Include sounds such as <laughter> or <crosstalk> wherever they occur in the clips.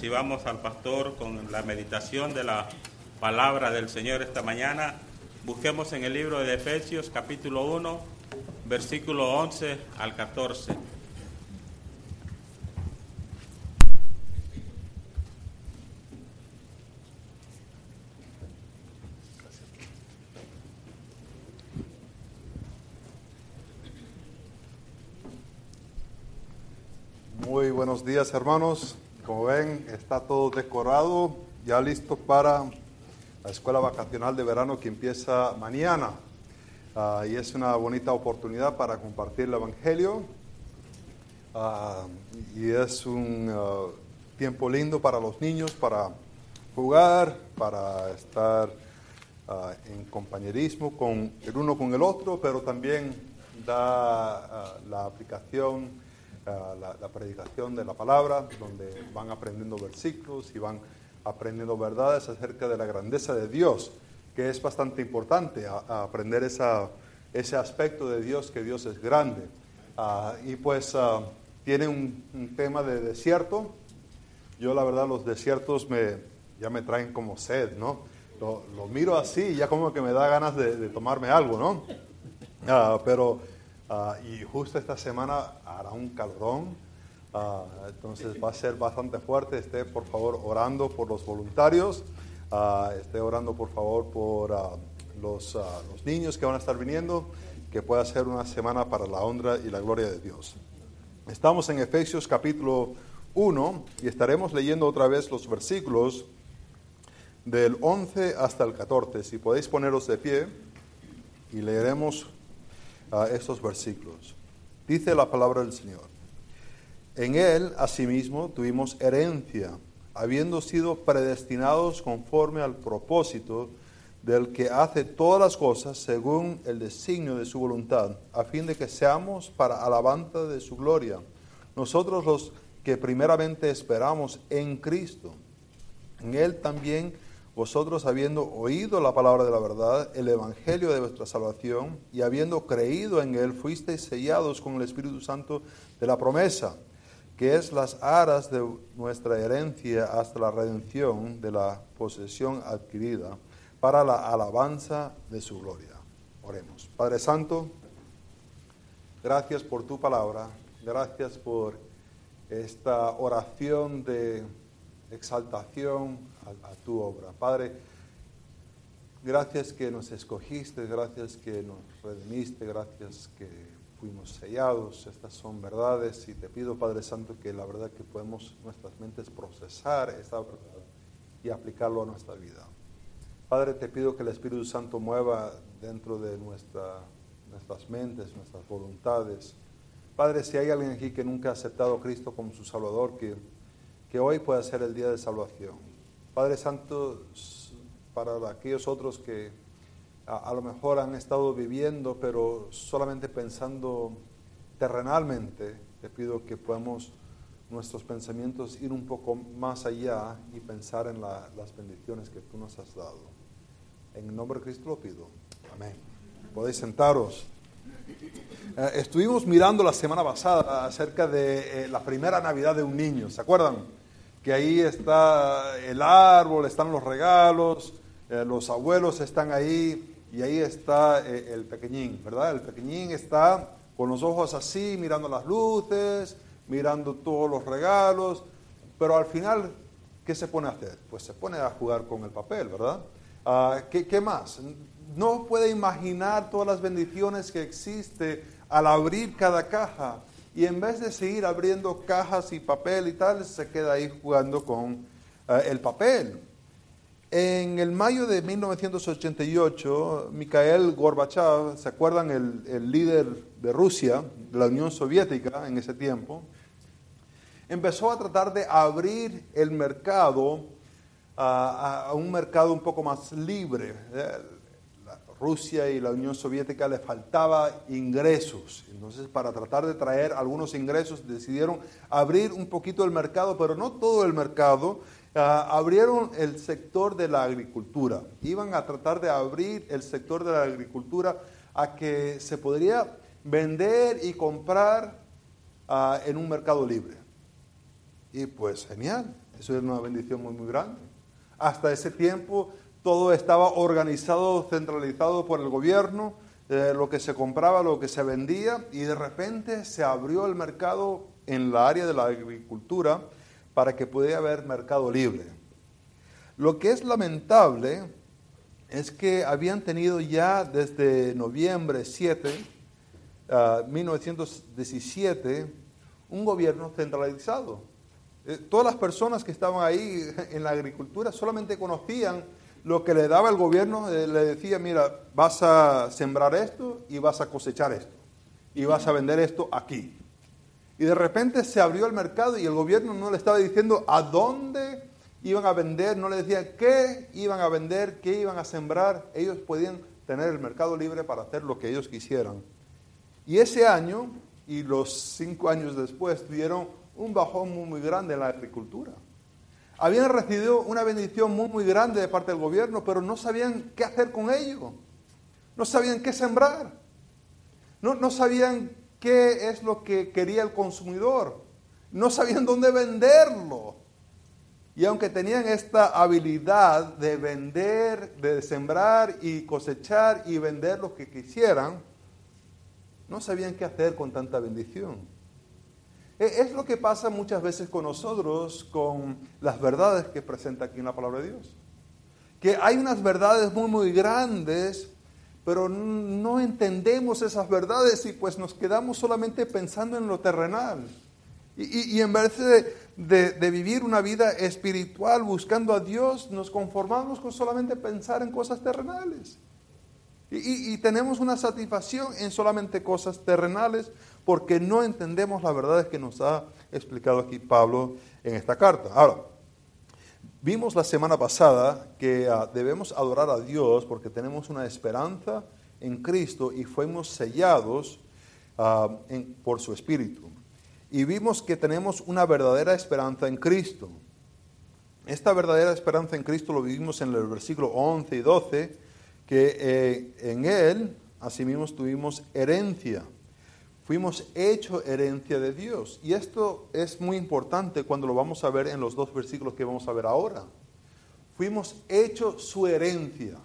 Si vamos al pastor con la meditación de la palabra del Señor esta mañana, busquemos en el libro de Efesios capítulo 1, versículo 11 al 14. Muy buenos días hermanos. Como ven, está todo decorado, ya listo para la escuela vacacional de verano que empieza mañana. Ah, y es una bonita oportunidad para compartir el Evangelio. Ah, y es un ah, tiempo lindo para los niños, para jugar, para estar en compañerismo con el uno con el otro, pero también da la aplicación la, predicación de la palabra, donde van aprendiendo versículos y van aprendiendo verdades acerca de la grandeza de Dios, que es bastante importante aprender esa, ese aspecto de Dios, que Dios es grande. Ah, y pues ah, tiene un, tema de desierto. Yo la verdad los desiertos me, ya me traen como sed, ¿no? Lo, miro así y ya como que me da ganas de, tomarme algo, ¿no? Ah, pero Ah, y justo esta semana hará un calorón, ah, entonces va a ser bastante fuerte. Esté por favor orando por los voluntarios, uh, esté orando por favor por los, los, niños que van a estar viniendo, que pueda ser una semana para la honra y la gloria de Dios. Estamos en Efesios capítulo 1 y estaremos leyendo otra vez los versículos del 11 hasta el 14. Si podéis poneros de pie y leeremos a estos versículos. Dice la palabra del Señor. En Él, asimismo, tuvimos herencia, habiendo sido predestinados conforme al propósito del que hace todas las cosas según el designio de su voluntad, a fin de que seamos para alabanza de su gloria. Nosotros los que primeramente esperamos en Cristo. En Él también vosotros habiendo oído la palabra de la verdad, el evangelio de vuestra salvación, y habiendo creído en él, fuisteis sellados con el Espíritu Santo de la promesa, que es las aras de nuestra herencia hasta la redención de la posesión adquirida, para la alabanza de su gloria. Oremos. Padre Santo, gracias por tu palabra, gracias por esta oración de exaltación a, tu obra. Padre, gracias que nos escogiste, gracias que nos redimiste, gracias que fuimos sellados. Estas son verdades y te pido, Padre Santo, que la verdad que podemos nuestras mentes procesar esta verdad y aplicarlo a nuestra vida. Padre, te pido que el Espíritu Santo mueva dentro de nuestra, nuestras mentes, nuestras voluntades. Padre, si hay alguien aquí que nunca ha aceptado a Cristo como su Salvador, que, que hoy pueda ser el día de salvación. Padre Santo, para aquellos otros que a, lo mejor han estado viviendo, pero solamente pensando terrenalmente, te pido que podamos nuestros pensamientos ir un poco más allá y pensar en las bendiciones que tú nos has dado. En el nombre de Cristo lo pido. Amén. Podéis sentaros. Eh, estuvimos mirando la semana pasada acerca de eh, la primera Navidad de un niño, ¿se acuerdan? Que ahí está el árbol, están los regalos, eh, los abuelos están ahí y ahí está eh, el pequeñín, ¿verdad? El pequeñín está con los ojos así, mirando las luces, mirando todos los regalos, pero al final, ¿qué se pone a hacer? Pues se pone a jugar con el papel, ¿verdad? Ah, ¿qué, ¿Qué más? No puede imaginar todas las bendiciones que existe al abrir cada caja y en vez de seguir abriendo cajas y papel y tal, se queda ahí jugando con eh, el papel. En el mayo de 1988, Mikhail Gorbachev, ¿se acuerdan el, líder de Rusia, de la Unión Soviética en ese tiempo? Empezó a tratar de abrir el mercado a, un mercado un poco más libre. Rusia y la Unión Soviética le faltaba ingresos. Entonces, para tratar de traer algunos ingresos, decidieron abrir un poquito el mercado, pero no todo el mercado. Ah, abrieron el sector de la agricultura. Iban a tratar de abrir el sector de la agricultura a que se podría vender y comprar ah, en un mercado libre. Y pues genial. Eso era una bendición muy, muy grande. Hasta ese tiempo todo estaba organizado, centralizado por el gobierno, eh, lo que se compraba, lo que se vendía, y de repente se abrió el mercado en la área de la agricultura para que pudiera haber mercado libre. Lo que es lamentable es que habían tenido ya desde noviembre 7, 1917, ah, un gobierno centralizado. Eh, todas las personas que estaban ahí <laughs> en la agricultura solamente conocían lo que le daba el gobierno, eh, le decía, mira, vas a sembrar esto y vas a cosechar esto y vas a vender esto aquí. Y de repente se abrió el mercado y el gobierno no le estaba diciendo a dónde iban a vender, no le decía qué iban a vender, qué iban a sembrar. Ellos podían tener el mercado libre para hacer lo que ellos quisieran. Y ese año y los cinco años después tuvieron un bajón muy, muy grande en la agricultura. Habían recibido una bendición muy, muy grande de parte del gobierno, pero no sabían qué hacer con ello. No sabían qué sembrar. No, no sabían qué es lo que quería el consumidor. No sabían dónde venderlo. Y aunque tenían esta habilidad de vender, de sembrar y cosechar y vender lo que quisieran, no sabían qué hacer con tanta bendición. E, es lo que pasa muchas veces con nosotros, con las verdades que presenta aquí en la palabra de Dios. Que hay unas verdades muy, muy grandes, pero no entendemos esas verdades y pues nos quedamos solamente pensando en lo terrenal. Y, en vez de, de, vivir una vida espiritual buscando a Dios, nos conformamos con solamente pensar en cosas terrenales. Y, tenemos una satisfacción en solamente cosas terrenales porque no entendemos las verdades que nos ha explicado aquí Pablo en esta carta. Ahora, vimos la semana pasada que ah, debemos adorar a Dios porque tenemos una esperanza en Cristo y fuimos sellados ah, por su Espíritu. Y vimos que tenemos una verdadera esperanza en Cristo. Esta verdadera esperanza en Cristo lo vivimos en el versículo 11 y 12 que eh, en Él, asimismo, tuvimos herencia. Fuimos hecho herencia de Dios. Y esto es muy importante cuando lo vamos a ver en los dos versículos que vamos a ver ahora. Fuimos hecho su herencia.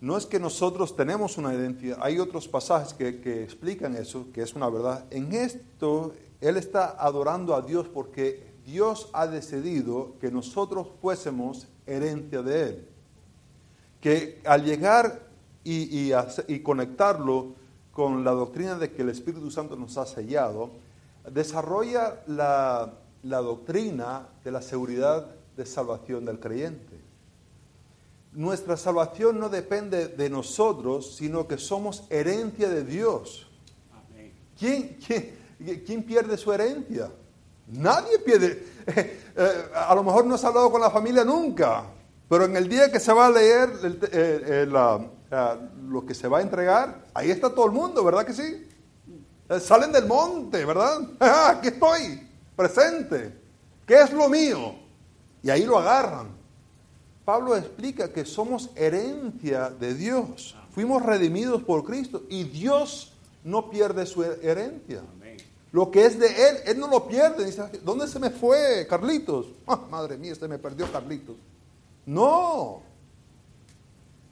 No es que nosotros tenemos una herencia, hay otros pasajes que, que explican eso, que es una verdad. En esto, Él está adorando a Dios porque Dios ha decidido que nosotros fuésemos herencia de Él que al llegar y, conectarlo con la doctrina de que el Espíritu Santo nos ha sellado, desarrolla la, doctrina de la seguridad de salvación del creyente. Nuestra salvación no depende de nosotros, sino que somos herencia de Dios. ¿Quién, quién, pierde su herencia? Nadie pierde. <laughs> Eh, a lo mejor no has hablado con la familia nunca, pero en el día que se va a leer eh, lo que se va a entregar, ahí está todo el mundo, ¿verdad que sí? Eh, salen del monte, ¿verdad? <laughs> Ah, aquí estoy, presente. ¿Qué es lo mío? Y ahí lo agarran. Pablo explica que somos herencia de Dios. Fuimos redimidos por Cristo y Dios no pierde su herencia. Lo que es de Él, Él no lo pierde. Dice, ¿dónde se me fue Carlitos? <laughs> Ah, madre mía, se me perdió Carlitos. No.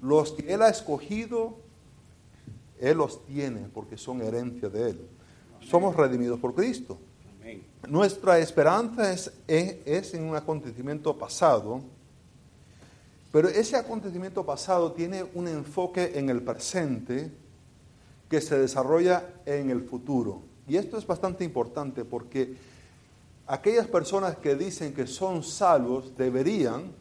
Los que Él ha escogido, Él los tiene porque son herencia de Él. Somos redimidos por Cristo. Nuestra esperanza es, es, en un acontecimiento pasado, pero ese acontecimiento pasado tiene un enfoque en el presente que se desarrolla en el futuro. Y esto es bastante importante porque aquellas personas que dicen que son salvos deberían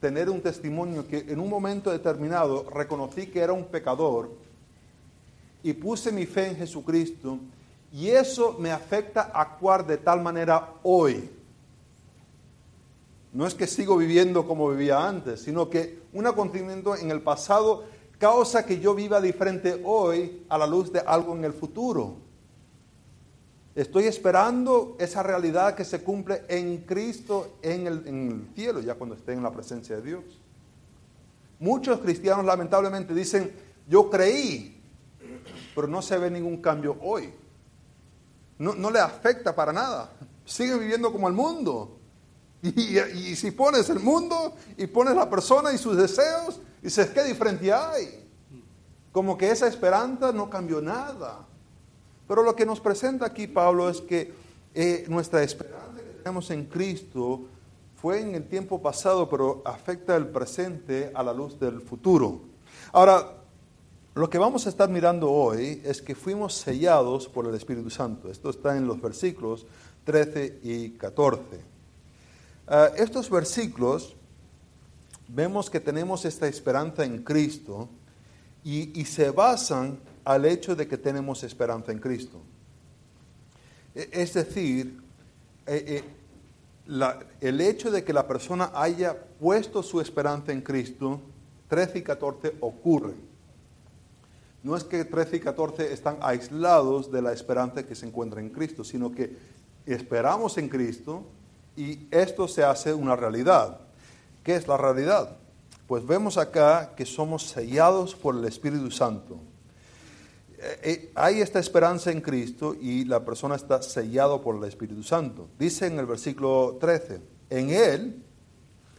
tener un testimonio que en un momento determinado reconocí que era un pecador y puse mi fe en Jesucristo y eso me afecta a actuar de tal manera hoy. No es que sigo viviendo como vivía antes, sino que un acontecimiento en el pasado causa que yo viva diferente hoy a la luz de algo en el futuro. Estoy esperando esa realidad que se cumple en Cristo en el, cielo, ya cuando esté en la presencia de Dios. Muchos cristianos lamentablemente dicen, yo creí, pero no se ve ningún cambio hoy. No, no le afecta para nada. siguen viviendo como el mundo. <laughs> Y, si pones el mundo y pones la persona y sus deseos, dices, ¿qué diferencia hay? Como que esa esperanza no cambió nada. Pero lo que nos presenta aquí Pablo es que eh, nuestra esperanza que tenemos en Cristo fue en el tiempo pasado, pero afecta el presente a la luz del futuro. Ahora, lo que vamos a estar mirando hoy es que fuimos sellados por el Espíritu Santo. Esto está en los versículos 13 y 14. Ah, estos versículos vemos que tenemos esta esperanza en Cristo y, se basan al hecho de que tenemos esperanza en Cristo. E, es decir, eh, eh, el hecho de que la persona haya puesto su esperanza en Cristo, 13 y 14 ocurren. No es que 13 y 14 están aislados de la esperanza que se encuentra en Cristo, sino que esperamos en Cristo y esto se hace una realidad. ¿Qué es la realidad? Pues vemos acá que somos sellados por el Espíritu Santo. Eh, eh, hay esta esperanza en Cristo y la persona está sellado por el Espíritu Santo. Dice en el versículo 13, en Él,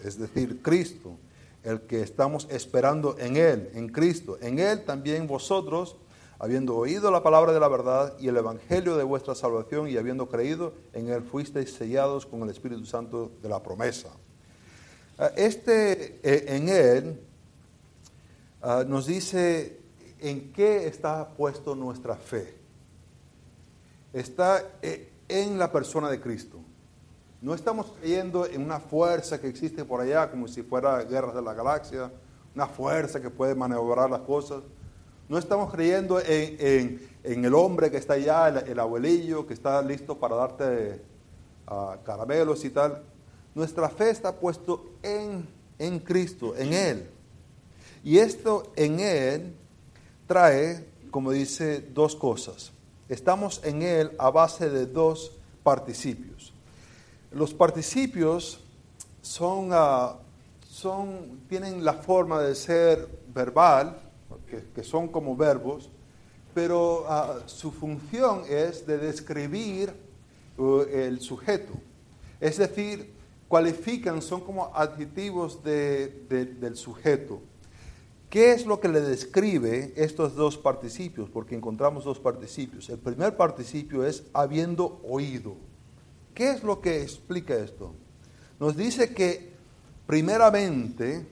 es decir, Cristo, el que estamos esperando en Él, en Cristo, en Él también vosotros, habiendo oído la palabra de la verdad y el evangelio de vuestra salvación y habiendo creído, en Él fuisteis sellados con el Espíritu Santo de la promesa. Ah, este eh, en Él ah, nos dice en qué está puesto nuestra fe. Está eh, en la persona de Cristo. No estamos creyendo en una fuerza que existe por allá, como si fuera guerras de la galaxia, una fuerza que puede maniobrar las cosas. No estamos creyendo en, el hombre que está allá, el, abuelillo que está listo para darte ah, caramelos y tal. Nuestra fe está puesto en, en Cristo, en Él. Y esto en Él trae, como dice, dos cosas. Estamos en Él a base de dos participios. Los participios son, ah, tienen la forma de ser verbal, que, son como verbos, pero ah, su función es de describir uh, el sujeto. Es decir, cualifican, son como adjetivos del sujeto. ¿Qué es lo que le describe estos dos participios? Porque encontramos dos participios. El primer participio es habiendo oído. ¿Qué es lo que explica esto? Nos dice que primeramente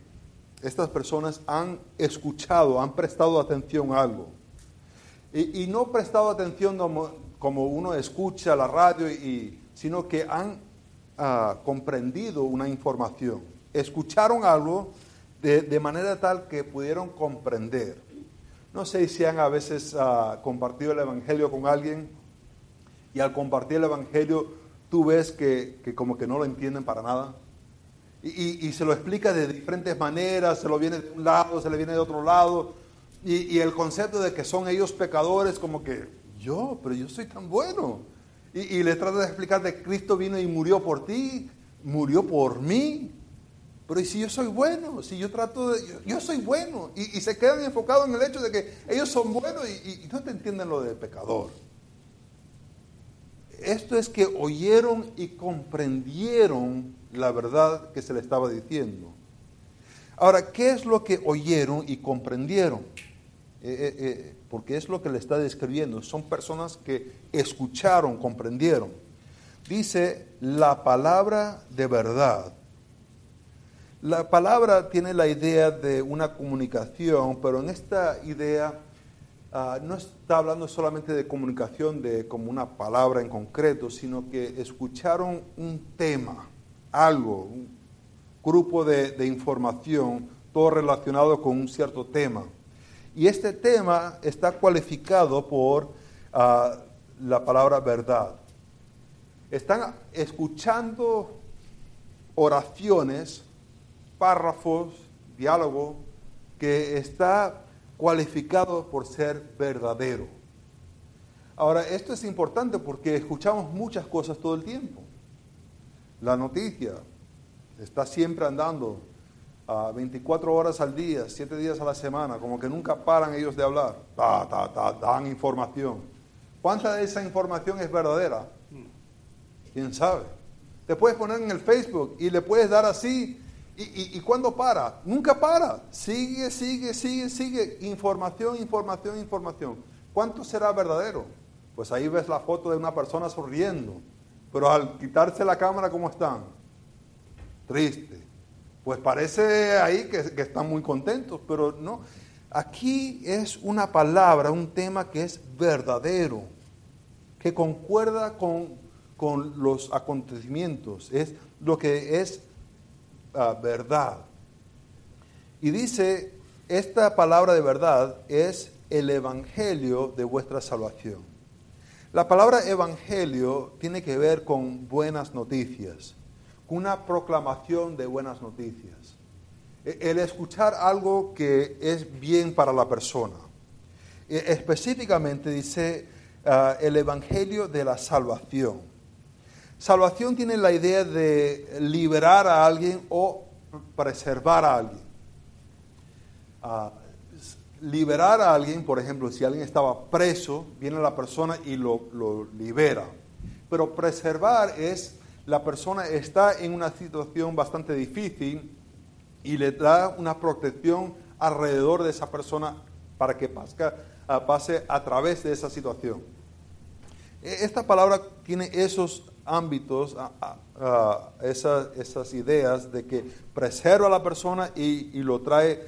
estas personas han escuchado, han prestado atención a algo. Y, no prestado atención como, uno escucha la radio, y, sino que han comprendido una información, escucharon algo de, manera tal que pudieron comprender. No sé si han a veces ah, compartido el Evangelio con alguien y al compartir el Evangelio tú ves que, como que no lo entienden para nada. Y, se lo explica de diferentes maneras, se lo viene de un lado, se le viene de otro lado. Y, y el concepto de que son ellos pecadores, como que yo, pero yo soy tan bueno y, le trata de explicar que Cristo vino y murió por ti, murió por mí. Pero ¿y si yo soy bueno? Si yo trato de... Yo, soy bueno. Y, se quedan enfocados en el hecho de que ellos son buenos y, no te entienden lo de pecador. Esto es que oyeron y comprendieron la verdad que se le estaba diciendo. Ahora, ¿qué es lo que oyeron y comprendieron? Eh, eh, eh, porque es lo que le está describiendo. Son personas que escucharon, comprendieron. Dice la palabra de verdad. La palabra tiene la idea de una comunicación, pero en esta idea ah, no está hablando solamente de comunicación de como una palabra en concreto, sino que escucharon un tema, algo, un grupo de, información, todo relacionado con un cierto tema. Y este tema está cualificado por ah, la palabra verdad. Están escuchando oraciones, párrafos, diálogo, que está cualificado por ser verdadero. Ahora, esto es importante porque escuchamos muchas cosas todo el tiempo. La noticia está siempre andando 24 horas al día, 7 días a la semana, como que nunca paran ellos de hablar. dan información. ¿Cuánta de esa información es verdadera? quién sabe. Te puedes poner en el Facebook y le puedes dar así. ¿Y, y, cuándo para? Nunca para. Sigue, sigue, sigue, sigue. Información, información, información. ¿Cuánto será verdadero? Pues ahí ves la foto de una persona sonriendo. Pero al quitarse la cámara, ¿cómo están? Triste. Pues parece ahí que, que están muy contentos, pero no. Aquí es una palabra, un tema que es verdadero, que concuerda con con los acontecimientos, es lo que es verdad. Y dice, esta palabra de verdad es el evangelio de vuestra salvación. La palabra evangelio tiene que ver con buenas noticias, con una proclamación de buenas noticias. E, el escuchar algo que es bien para la persona. E, específicamente dice ah, el evangelio de la salvación. Salvación tiene la idea de liberar a alguien o preservar a alguien. Ah, liberar a alguien, por ejemplo, si alguien estaba preso, viene la persona y lo, libera. Pero preservar es la persona está en una situación bastante difícil y le da una protección alrededor de esa persona para que ah, pase a través de esa situación. E, esta palabra tiene esos ámbitos, esas, ideas de que preserva a la persona y, lo trae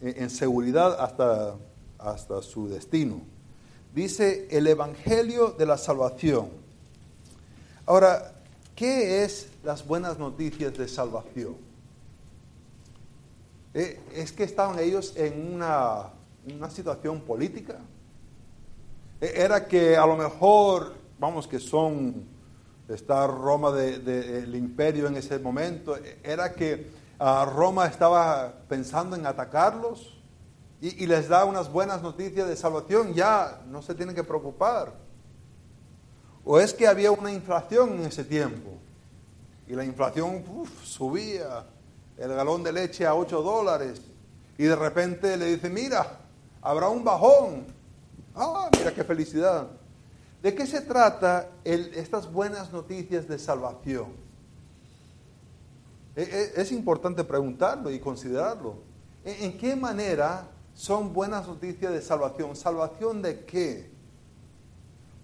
en, seguridad hasta, hasta su destino. Dice el Evangelio de la Salvación. Ahora, ¿qué es las buenas noticias de salvación? Eh, ¿Es que estaban ellos en una, una situación política? Eh, ¿Era que a lo mejor, vamos, que son está Roma del de, imperio en ese momento, era que uh, Roma estaba pensando en atacarlos y, y, les da unas buenas noticias de salvación, ya no se tienen que preocupar. O es que había una inflación en ese tiempo y la inflación subía, el galón de leche a 8 dólares y de repente le dice, mira, habrá un bajón. Ah, mira qué felicidad. ¿De qué se trata estas buenas noticias de salvación? E, e, es, importante preguntarlo y considerarlo. ¿En, ¿En, qué manera son buenas noticias de salvación? ¿Salvación de qué?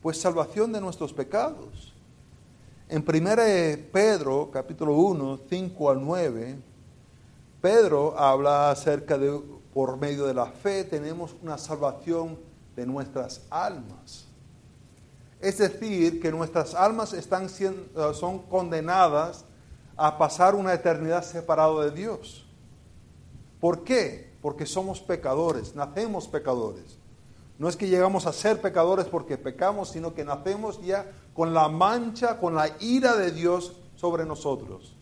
Pues salvación de nuestros pecados. En 1 Pedro, capítulo 1, 5 al 9, Pedro habla acerca de, por medio de la fe, tenemos una salvación de nuestras almas. Es decir, que nuestras almas están siendo, eh, son condenadas a pasar una eternidad separado de Dios. ¿Por qué? Porque somos pecadores, nacemos pecadores. No es que llegamos a ser pecadores porque pecamos, sino que nacemos ya con la mancha, con la ira de Dios sobre nosotros.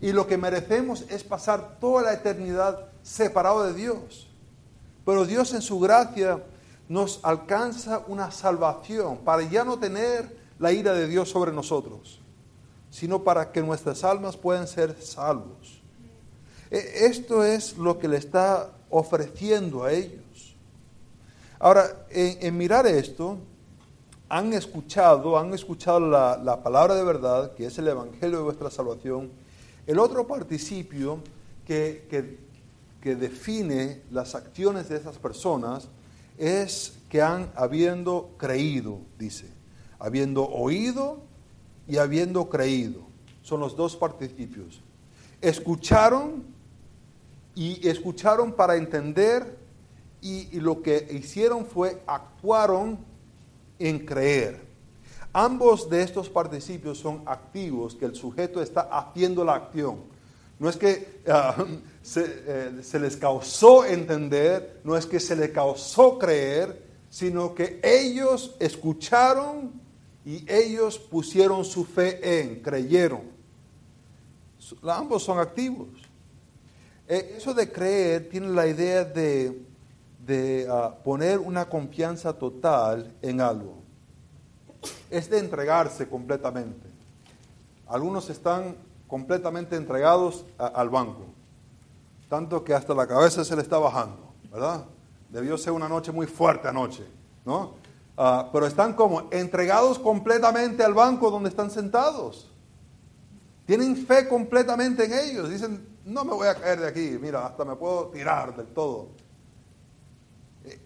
Y lo que merecemos es pasar toda la eternidad separado de Dios. Pero Dios en su gracia nos alcanza una salvación para ya no tener la ira de Dios sobre nosotros, sino para que nuestras almas puedan ser salvos. E, esto es lo que le está ofreciendo a ellos. Ahora, en, mirar esto, han escuchado, han escuchado la, palabra de verdad, que es el Evangelio de vuestra salvación. El otro participio que, que, que define las acciones de esas personas es que han habiendo creído, dice, habiendo oído y habiendo creído. Son los dos participios. Escucharon y escucharon para entender y, lo que hicieron fue actuaron en creer. Ambos de estos participios son activos, que el sujeto está haciendo la acción. No es que <laughs> eh, se, les causó entender, no es que se les causó creer, sino que ellos escucharon y ellos pusieron su fe en, creyeron. Ambos son activos. Eh, eso de creer tiene la idea de, ah, poner una confianza total en algo. Es de entregarse completamente. Algunos están completamente entregados al banco tanto que hasta la cabeza se le está bajando, ¿verdad? Debió ser una noche muy fuerte anoche, ¿no? Ah, pero están como entregados completamente al banco donde están sentados. Tienen fe completamente en ellos. Dicen, no me voy a caer de aquí, mira, hasta me puedo tirar del todo.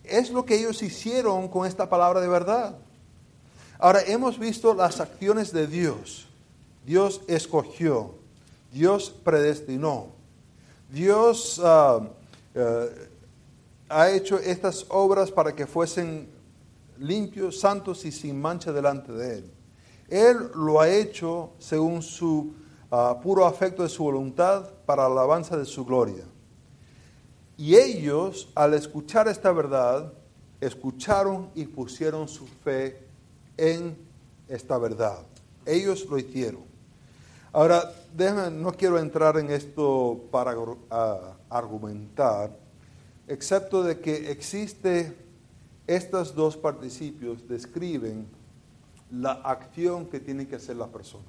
Es lo que ellos hicieron con esta palabra de verdad. Ahora, hemos visto las acciones de Dios. Dios escogió, Dios predestinó, Dios ah, eh, ha hecho estas obras para que fuesen limpios, santos y sin mancha delante de Él. Él lo ha hecho según su ah, puro afecto de su voluntad para la alabanza de su gloria. Y ellos, al escuchar esta verdad, escucharon y pusieron su fe en esta verdad. Ellos lo hicieron. Ahora, déjame, no quiero entrar en esto para argumentar, excepto de que existe estos dos participios describen la acción que tiene que hacer la persona.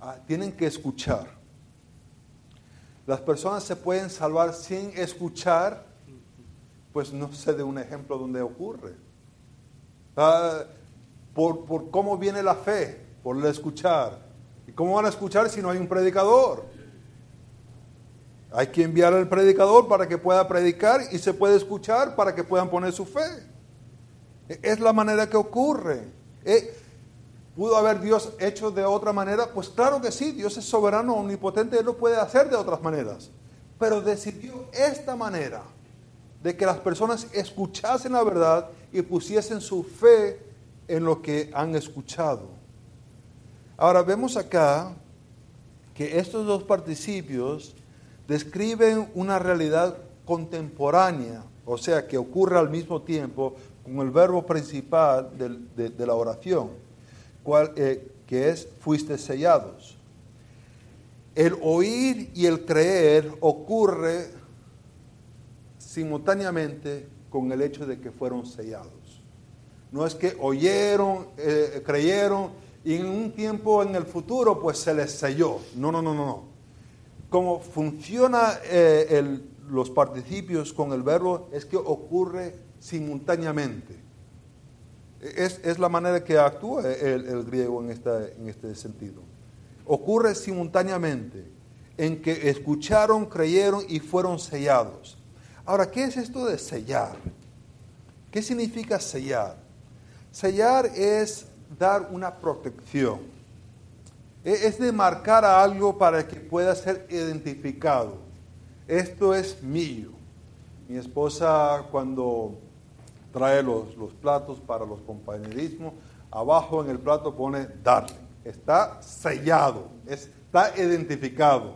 Ah, tienen que escuchar. Las personas se pueden salvar sin escuchar, pues no sé de un ejemplo donde ocurre. Ah, por, por cómo viene la fe, por el escuchar. ¿Y cómo van a escuchar si no hay un predicador? Hay que enviar al predicador para que pueda predicar y se puede escuchar para que puedan poner su fe. Es la manera que ocurre. Eh, ¿Pudo haber Dios hecho de otra manera? Pues claro que sí, Dios es soberano, omnipotente, Él lo puede hacer de otras maneras. Pero decidió esta manera de que las personas escuchasen la verdad y pusiesen su fe en lo que han escuchado. Ahora vemos acá que estos dos participios describen una realidad contemporánea, o sea, que ocurre al mismo tiempo con el verbo principal de, la oración, cual, eh, que es fuiste sellados. El oír y el creer ocurre simultáneamente con el hecho de que fueron sellados. No es que oyeron, eh, creyeron y en un tiempo en el futuro pues se les selló. No, no, no, no, no cómo funciona eh, los participios con el verbo es que ocurre simultáneamente. Es, la manera que actúa el, griego en, en este sentido. Ocurre simultáneamente en que escucharon, creyeron y fueron sellados. Ahora, ¿qué es esto de sellar? ¿Qué significa sellar? Sellar es dar una protección e-, es de marcar a algo para que pueda ser identificado. Esto es mío. Mi esposa cuando trae los, los platos para los compañerismos, abajo en el plato pone darling. Está sellado, está identificado.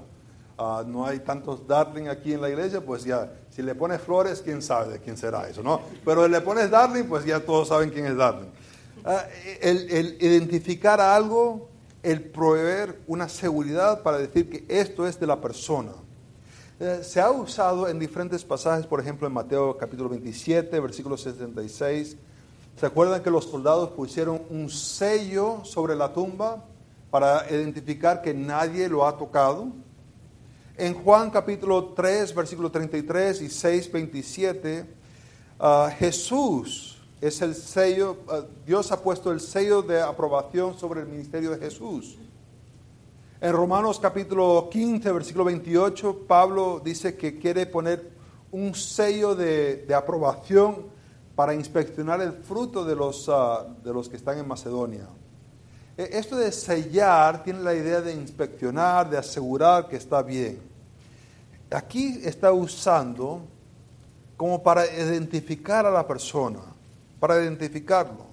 Ah, no hay tantos darling aquí en la iglesia, pues ya, si le pones flores, quién sabe de quién será eso, ¿no? Pero si le pones darling, pues ya todos saben quién es darling. Ah, el, identificar algo el proveer una seguridad para decir que esto es de la persona. Eh, se ha usado en diferentes pasajes, por ejemplo en Mateo capítulo 27, versículo 76. ¿Se acuerdan que los soldados pusieron un sello sobre la tumba para identificar que nadie lo ha tocado? En Juan capítulo 3, versículo 33 y 6, 27, ah, Jesús es el sello, eh, Dios ha puesto el sello de aprobación sobre el ministerio de Jesús. En Romanos capítulo 15, versículo 28, Pablo dice que quiere poner un sello de, aprobación para inspeccionar el fruto de los, ah, de los que están en Macedonia. E, esto de sellar tiene la idea de inspeccionar, de asegurar que está bien. Aquí está usando como para identificar a la persona para identificarlo.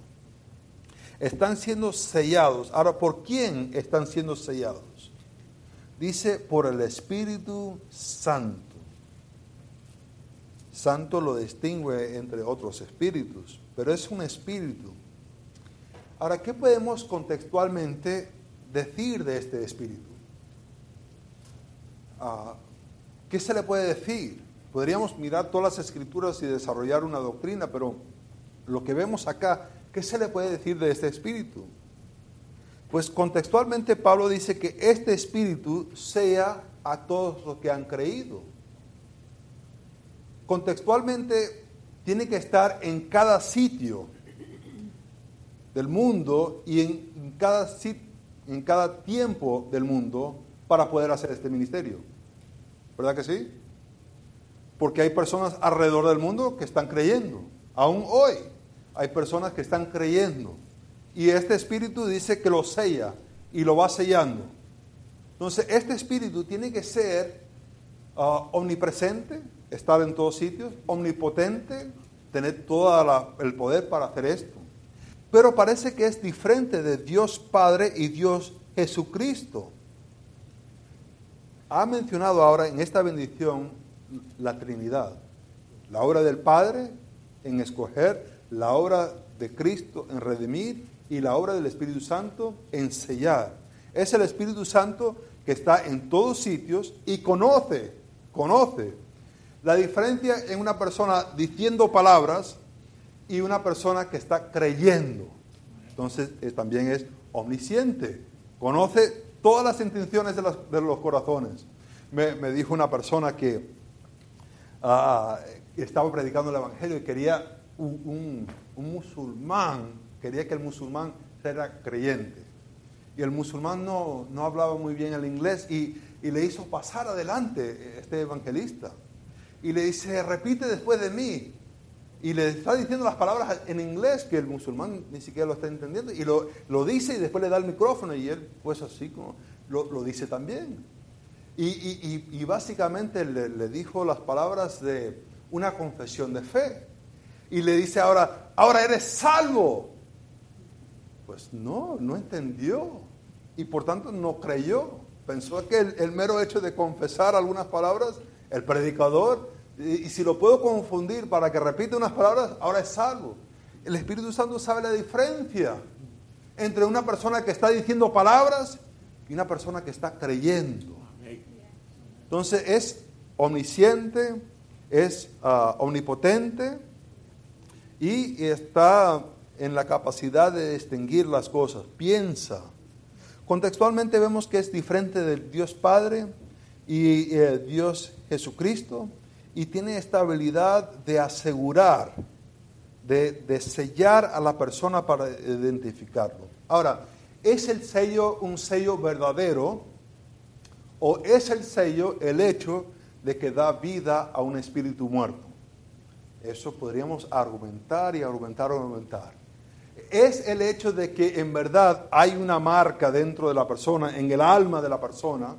Están siendo sellados. Ahora, ¿por quién están siendo sellados? Dice, por el Espíritu Santo. Santo lo distingue entre otros espíritus, pero es un espíritu. Ahora, ¿qué podemos contextualmente decir de este espíritu? Ah, ¿Qué se le puede decir? Podríamos mirar todas las escrituras y desarrollar una doctrina, pero lo que vemos acá, ¿qué se le puede decir de este espíritu? Pues contextualmente Pablo dice que este espíritu sea a todos los que han creído. Contextualmente tiene que estar en cada sitio del mundo y en cada, en cada tiempo del mundo para poder hacer este ministerio. ¿Verdad que sí? Porque hay personas alrededor del mundo que están creyendo. Aún hoy hay personas que están creyendo. Y este espíritu dice que lo sella y lo va sellando. Entonces, este espíritu tiene que ser ah, omnipresente, estar en todos sitios, omnipotente, tener todo el poder para hacer esto. Pero parece que es diferente de Dios Padre y Dios Jesucristo. Ha mencionado ahora en esta bendición la Trinidad, la obra del Padre en escoger, la obra de Cristo en redimir y la obra del Espíritu Santo en sellar. Es el Espíritu Santo que está en todos sitios y conoce, conoce la diferencia en una persona diciendo palabras y una persona que está creyendo. Entonces también es omnisciente, conoce todas las intenciones de, los corazones. Me, dijo una persona que ah, estaba predicando el Evangelio y quería un, musulmán, quería que el musulmán fuera creyente. Y el musulmán no, no hablaba muy bien el inglés y, le hizo pasar adelante este evangelista y le dice, repite después de mí. Y le está diciendo las palabras en inglés que el musulmán ni siquiera lo está entendiendo. Y lo, lo dice y después le da el micrófono y él pues así como lo, lo dice también. Y, y, básicamente le, dijo las palabras de una confesión de fe. Y le dice ahora, ahora eres salvo. Pues no, no entendió. Y por tanto no creyó. Pensó que el, mero hecho de confesar algunas palabras el predicador, y, si lo puedo confundir para que repita unas palabras, ahora es salvo. El Espíritu Santo sabe la diferencia entre una persona que está diciendo palabras y una persona que está creyendo. Entonces es omnisciente, es ah, omnipotente y está en la capacidad de distinguir las cosas. Piensa. Contextualmente vemos que es diferente del Dios Padre y eh, Dios Jesucristo y tiene esta habilidad de asegurar, de, sellar a la persona para identificarlo. Ahora, ¿es el sello un sello verdadero o es el sello el hecho de que da vida a un espíritu muerto? Eso podríamos argumentar y argumentar, argumentar. Es el hecho de que en verdad hay una marca dentro de la persona, en el alma de la persona,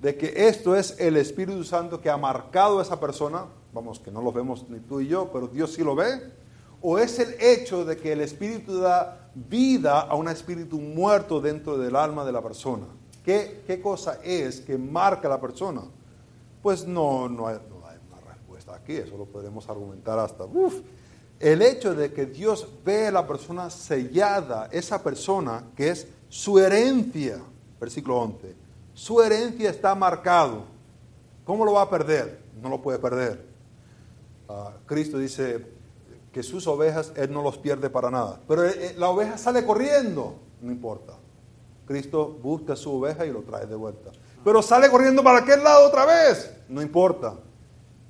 de que esto es el Espíritu Santo que ha marcado a esa persona, vamos, que no lo vemos ni tú y yo, pero Dios sí lo ve, o es el hecho de que el Espíritu da vida a un espíritu muerto dentro del alma de la persona. ¿Qué, qué cosa es que marca a la persona? Pues no, no, respuesta aquí, eso lo podemos argumentar hasta... El hecho de que Dios ve a la persona sellada, esa persona que es su herencia, versículo 11 su herencia está marcado. ¿Cómo lo va a perder? No lo puede perder. Ah, Cristo dice que sus ovejas Él no los pierde para nada. Pero eh, eh, la oveja sale corriendo, no importa. Cristo busca su oveja y lo trae de vuelta. Pero sale corriendo para aquel lado otra vez, no importa.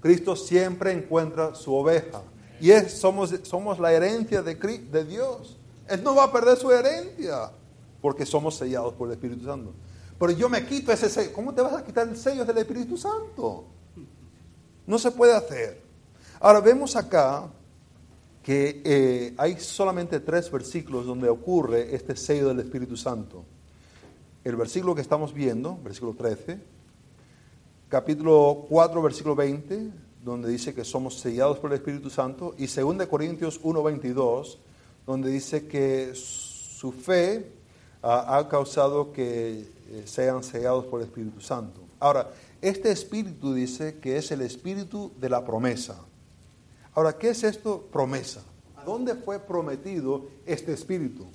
Cristo siempre encuentra su oveja. Y es, somos, somos la herencia de, de Dios. Él no va a perder su herencia porque somos sellados por el Espíritu Santo. Pero yo me quito ese sello. ¿Cómo te vas a quitar el sello del Espíritu Santo? No se puede hacer. Ahora vemos acá que eh, hay solamente tres versículos donde ocurre este sello del Espíritu Santo. El versículo que estamos viendo, versículo 13, capítulo 4, versículo 20, donde dice que somos sellados por el Espíritu Santo, y 2 Corintios 1, 22, donde dice que su fe ah, ha causado que eh, sean sellados por el Espíritu Santo. Ahora, este Espíritu dice que es el Espíritu de la promesa. Ahora, ¿qué es esto? Promesa. ¿A dónde fue prometido este Espíritu?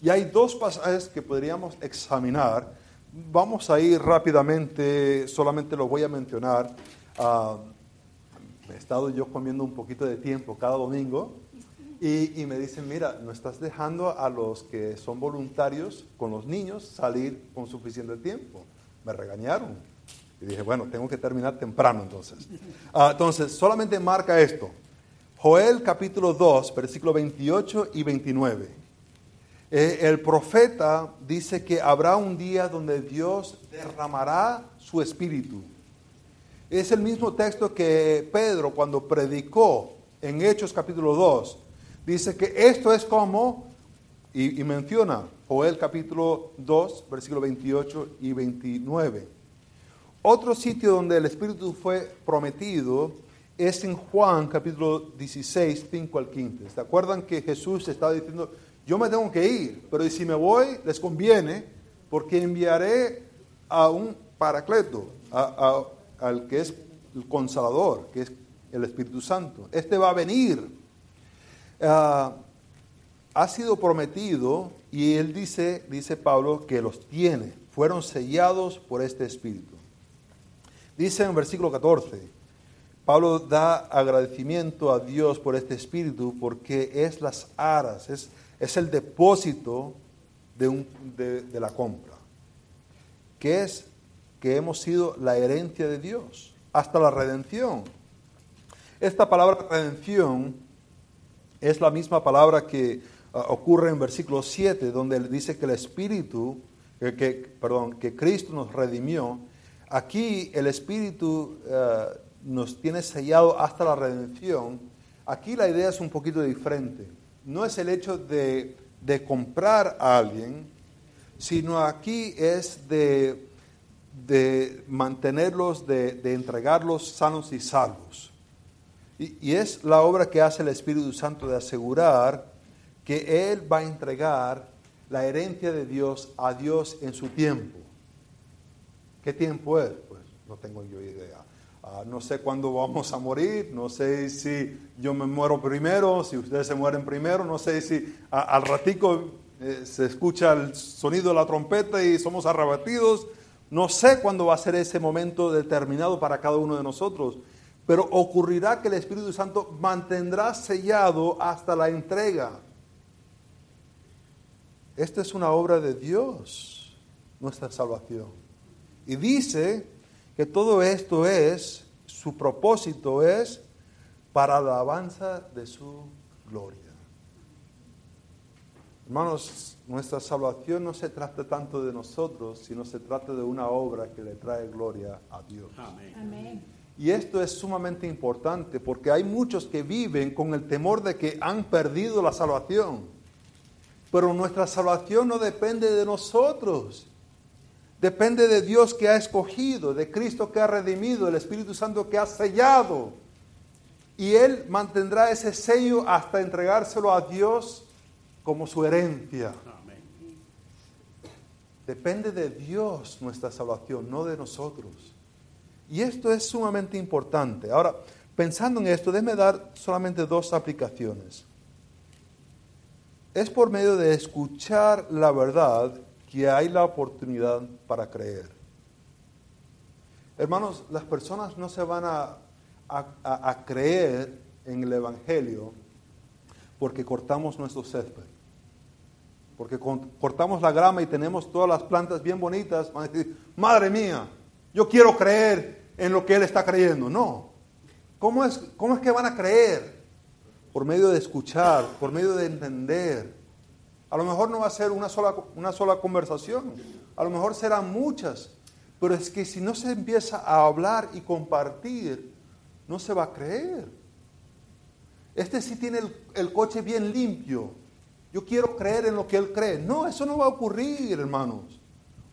Y hay dos pasajes que podríamos examinar. Vamos a ir rápidamente, solamente lo voy a mencionar. Ah, he estado yo comiendo un poquito de tiempo cada domingo y, me dicen, mira, no estás dejando a los que son voluntarios con los niños salir con suficiente tiempo. Me regañaron. Y dije, bueno, tengo que terminar temprano entonces. Ah, entonces, solamente marca esto. Joel capítulo 2, versículo 28 y 29. Eh, el profeta dice que habrá un día donde Dios derramará su espíritu. Es el mismo texto que Pedro cuando predicó en Hechos capítulo 2. Dice que esto es como, y, y menciona Joel capítulo 2, versículo 28 y 29. Otro sitio donde el Espíritu fue prometido es en Juan capítulo 16, 5 al 15. ¿Se acuerdan que Jesús estaba diciendo, yo me tengo que ir, pero si me voy les conviene porque enviaré a un paracleto, al que es el consolador, que es el Espíritu Santo. Este va a venir. Ah, ha sido prometido y él dice, dice Pablo, que los tiene, fueron sellados por este Espíritu. Dice en versículo 14, Pablo da agradecimiento a Dios por este espíritu porque es las aras, es, es el depósito de, un, de, la compra, que es que hemos sido la herencia de Dios hasta la redención. Esta palabra redención es la misma palabra que uh, ocurre en versículo 7, donde dice que el Espíritu, que, perdón, que Cristo nos redimió. Aquí el Espíritu uh, nos tiene sellado hasta la redención, aquí la idea es un poquito diferente. No es el hecho de, de comprar a alguien, sino aquí es de, de mantenerlos, de, de, entregarlos sanos y salvos. Y, y es la obra que hace el Espíritu Santo de asegurar que Él va a entregar la herencia de Dios a Dios en su tiempo. ¿Qué tiempo es? Pues no tengo yo idea. Uh, no sé cuándo vamos a morir, no sé si yo me muero primero, si ustedes se mueren primero, no sé si al ratico eh, se escucha el sonido de la trompeta y somos arrebatidos. No sé cuándo va a ser ese momento determinado para cada uno de nosotros, pero ocurrirá que el Espíritu Santo mantendrá sellado hasta la entrega. Esta es una obra de Dios, nuestra salvación. Y dice que todo esto es, su propósito es para la alabanza de su gloria. Hermanos, nuestra salvación no se trata tanto de nosotros, sino se trata de una obra que le trae gloria a Dios. Amén. Amén. Y esto es sumamente importante porque hay muchos que viven con el temor de que han perdido la salvación. Pero nuestra salvación no depende de nosotros. Depende de Dios que ha escogido, de Cristo que ha redimido, del Espíritu Santo que ha sellado. Y Él mantendrá ese sello hasta entregárselo a Dios como su herencia. Amén. Depende de Dios nuestra salvación, no de nosotros. Y esto es sumamente importante. Ahora, pensando en esto, déjeme dar solamente dos aplicaciones. Es por medio de escuchar la verdad que hay la oportunidad para creer. Hermanos, las personas no se van a, a, creer en el Evangelio porque cortamos nuestro césped. Porque cortamos la grama y tenemos todas las plantas bien bonitas, van a decir, madre mía, yo quiero creer en lo que él está creyendo. No. ¿Cómo es, cómo es que van a creer? Por medio de escuchar, por medio de entender. A lo mejor no va a ser una sola, una sola conversación, a lo mejor serán muchas, pero es que si no se empieza a hablar y compartir, no se va a creer. Este sí tiene el, el coche bien limpio. Yo quiero creer en lo que él cree. No, eso no va a ocurrir, hermanos.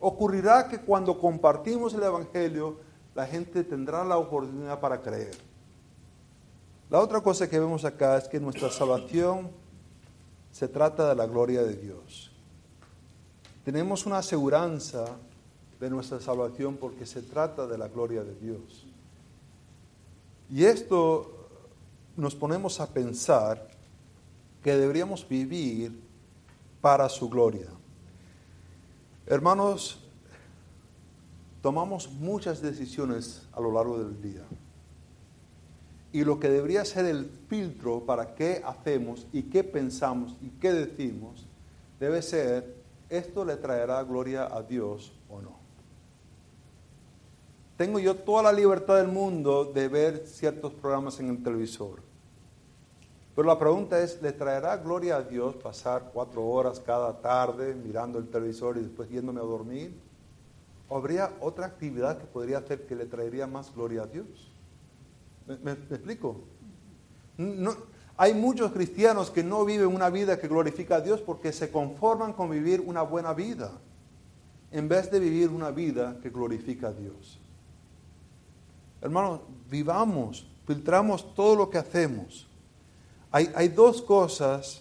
Ocurrirá que cuando compartimos el Evangelio, la gente tendrá la oportunidad para creer. La otra cosa que vemos acá es que nuestra salvación se trata de la gloria de Dios. Tenemos una aseguranza de nuestra salvación porque se trata de la gloria de Dios. Y esto nos ponemos a pensar que deberíamos vivir para su gloria. Hermanos, tomamos muchas decisiones a lo largo del día. Y lo que debería ser el filtro para qué hacemos y qué pensamos y qué decimos debe ser, ¿esto le traerá gloria a Dios o no? Tengo yo toda la libertad del mundo de ver ciertos programas en el televisor. Pero la pregunta es, ¿le traerá gloria a Dios pasar cuatro horas cada tarde mirando el televisor y después yéndome a dormir? ¿O habría otra actividad que podría hacer que le traería más gloria a Dios? ¿Me, explico? Hay muchos cristianos que no viven una vida que glorifica a Dios porque se conforman con vivir una buena vida en vez de vivir una vida que glorifica a Dios. Hermanos, vivamos, filtramos todo lo que hacemos hay, dos cosas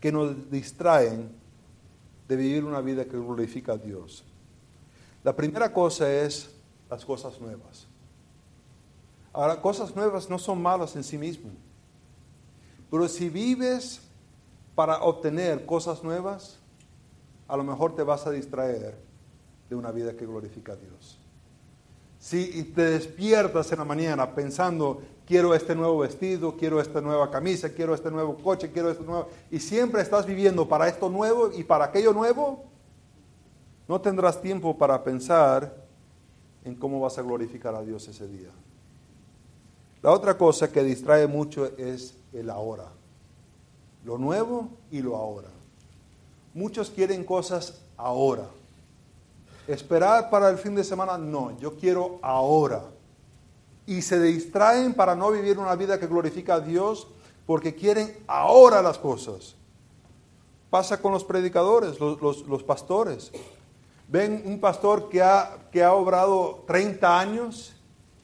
que nos distraen de vivir una vida que glorifica a Dios. La primera cosa es las cosas nuevas. Ahora, cosas nuevas no son malas en sí mismas. Pero si vives para obtener cosas nuevas, a lo mejor te vas a distraer de una vida que glorifica a Dios. Si te despiertas en la mañana pensando quiero este nuevo vestido, quiero esta nueva camisa, quiero este nuevo coche, quiero este nuevo... Y siempre estás viviendo para esto nuevo y para aquello nuevo, no tendrás tiempo para pensar en cómo vas a glorificar a Dios ese día. La otra cosa que distrae mucho es el ahora. Lo nuevo y lo ahora. Muchos quieren cosas ahora. Esperar para el fin de semana, no, yo quiero ahora y se distraen para no vivir una vida que glorifica a Dios porque quieren ahora las cosas. Pasa con los predicadores, los, pastores. Ven un pastor que ha, obrado 30 años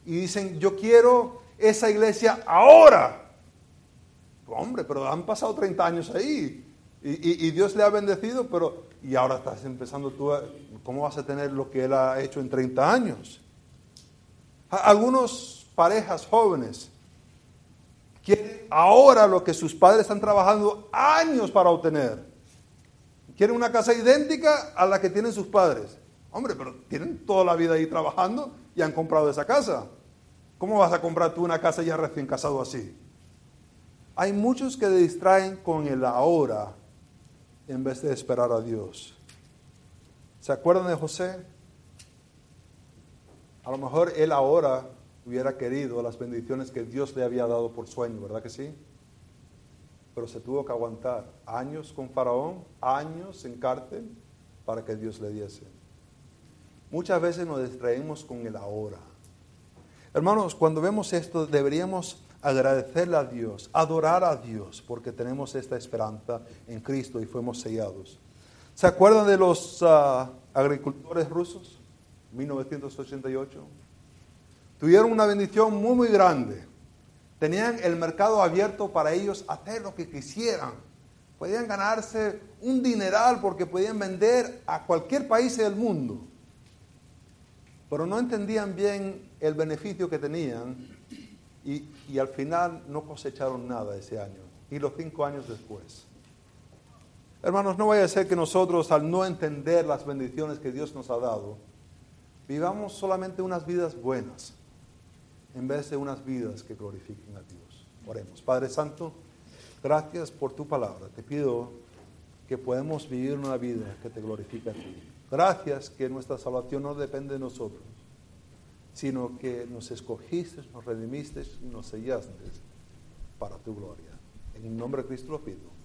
y dicen, yo quiero esa iglesia ahora. Hombre, pero han pasado 30 años ahí y, Dios le ha bendecido, pero y ahora estás empezando tú, a, ¿cómo vas a tener lo que Él ha hecho en 30 años? Algunos parejas jóvenes quieren ahora lo que sus padres están trabajando años para obtener. Quieren una casa idéntica a la que tienen sus padres. Hombre, pero tienen toda la vida ahí trabajando y han comprado esa casa. ¿Cómo vas a comprar tú una casa ya recién casado así? Hay muchos que distraen con el ahora en vez de esperar a Dios. ¿Se acuerdan de José? A lo mejor él ahora hubiera querido las bendiciones que Dios le había dado por sueño, ¿verdad que sí? Pero se tuvo que aguantar años con Faraón, años en cárcel, para que Dios le diese. Muchas veces nos distraemos con el ahora. Hermanos, cuando vemos esto, deberíamos agradecerle a Dios, adorar a Dios, porque tenemos esta esperanza en Cristo y fuimos sellados. ¿Se acuerdan de los ah, agricultores rusos? 1988. Tuvieron una bendición muy, muy grande. Tenían el mercado abierto para ellos hacer lo que quisieran. Podían ganarse un dineral porque podían vender a cualquier país del mundo. Pero no entendían bien el beneficio que tenían y, al final no cosecharon nada ese año, y los cinco años después. Hermanos, no vaya a ser que nosotros al no entender las bendiciones que Dios nos ha dado, vivamos solamente unas vidas buenas en vez de unas vidas que glorifiquen a Dios. Oremos. Padre Santo, gracias por tu palabra. Te pido que podamos vivir una vida que te glorifique a ti. Gracias que nuestra salvación no depende de nosotros, sino que nos escogiste, nos redimiste y nos sellaste para tu gloria. En el nombre de Cristo lo pido.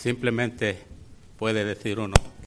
Simplemente puede decir uno,